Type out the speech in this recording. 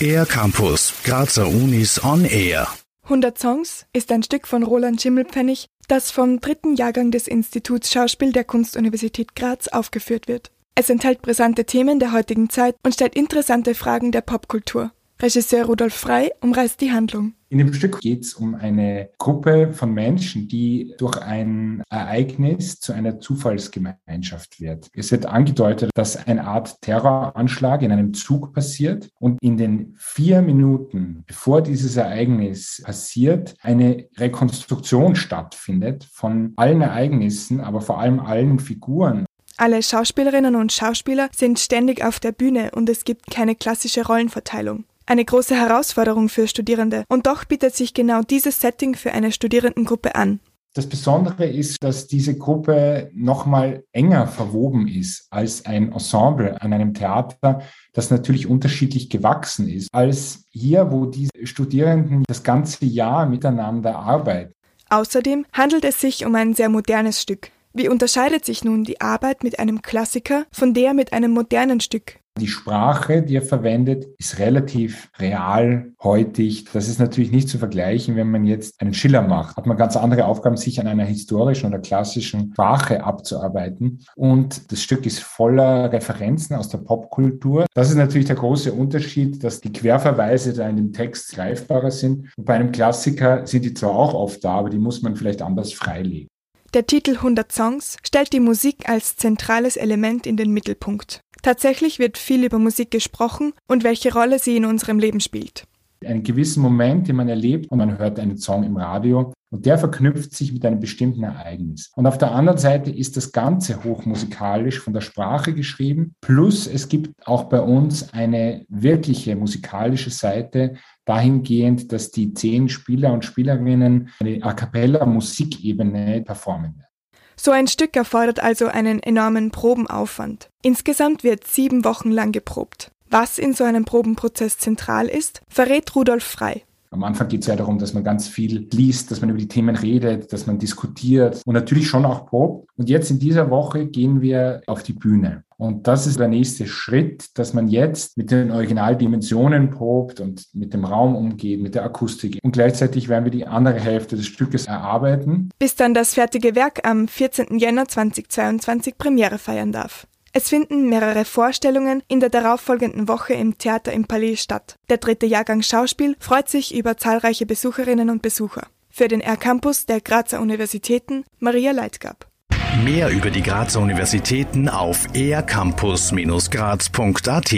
Air Campus, Grazer Unis on Air. 100 Songs ist ein Stück von Roland Schimmelpfennig, das vom dritten Jahrgang des Instituts Schauspiel der Kunstuniversität Graz aufgeführt wird. Es enthält brisante Themen der heutigen Zeit und stellt interessante Fragen der Popkultur. Regisseur Rudolf Frei umreißt die Handlung. In dem Stück geht es um eine Gruppe von Menschen, die durch ein Ereignis zu einer Zufallsgemeinschaft wird. Es wird angedeutet, dass eine Art Terroranschlag in einem Zug passiert und in den vier Minuten, bevor dieses Ereignis passiert, eine Rekonstruktion stattfindet von allen Ereignissen, aber vor allem allen Figuren. Alle Schauspielerinnen und Schauspieler sind ständig auf der Bühne und es gibt keine klassische Rollenverteilung. Eine große Herausforderung für Studierende. Und doch bietet sich genau dieses Setting für eine Studierendengruppe an. Das Besondere ist, dass diese Gruppe nochmal enger verwoben ist als ein Ensemble an einem Theater, das natürlich unterschiedlich gewachsen ist, als hier, wo die Studierenden das ganze Jahr miteinander arbeiten. Außerdem handelt es sich um ein sehr modernes Stück. Wie unterscheidet sich nun die Arbeit mit einem Klassiker von der mit einem modernen Stück? Die Sprache, die er verwendet, ist relativ real, heutig. Das ist natürlich nicht zu vergleichen, wenn man jetzt einen Schiller macht. Hat man ganz andere Aufgaben, sich an einer historischen oder klassischen Sprache abzuarbeiten. Und das Stück ist voller Referenzen aus der Popkultur. Das ist natürlich der große Unterschied, dass die Querverweise da in dem Text greifbarer sind. Und bei einem Klassiker sind die zwar auch oft da, aber die muss man vielleicht anders freilegen. Der Titel 100 Songs stellt die Musik als zentrales Element in den Mittelpunkt. Tatsächlich wird viel über Musik gesprochen und welche Rolle sie in unserem Leben spielt. Einen gewissen Moment, den man erlebt und man hört einen Song im Radio und der verknüpft sich mit einem bestimmten Ereignis. Und auf der anderen Seite ist das Ganze hochmusikalisch von der Sprache geschrieben. Plus es gibt auch bei uns eine wirkliche musikalische Seite dahingehend, dass die zehn Spieler und Spielerinnen eine A cappella Musikebene performen. So ein Stück erfordert also einen enormen Probenaufwand. Insgesamt wird sieben Wochen lang geprobt. Was in so einem Probenprozess zentral ist, verrät Rudolf Frei. Am Anfang geht es ja darum, dass man ganz viel liest, dass man über die Themen redet, dass man diskutiert und natürlich schon auch probt. Und jetzt in dieser Woche gehen wir auf die Bühne. Und das ist der nächste Schritt, dass man jetzt mit den Originaldimensionen probt und mit dem Raum umgeht, mit der Akustik. Und gleichzeitig werden wir die andere Hälfte des Stückes erarbeiten. Bis dann das fertige Werk am 14. Jänner 2022 Premiere feiern darf. Es finden mehrere Vorstellungen in der darauffolgenden Woche im Theater im Palais statt. Der dritte Jahrgang Schauspiel freut sich über zahlreiche Besucherinnen und Besucher. Für den R-Campus der Grazer Universitäten Maria Leitgab. Mehr über die Grazer Universitäten auf ercampus-graz.at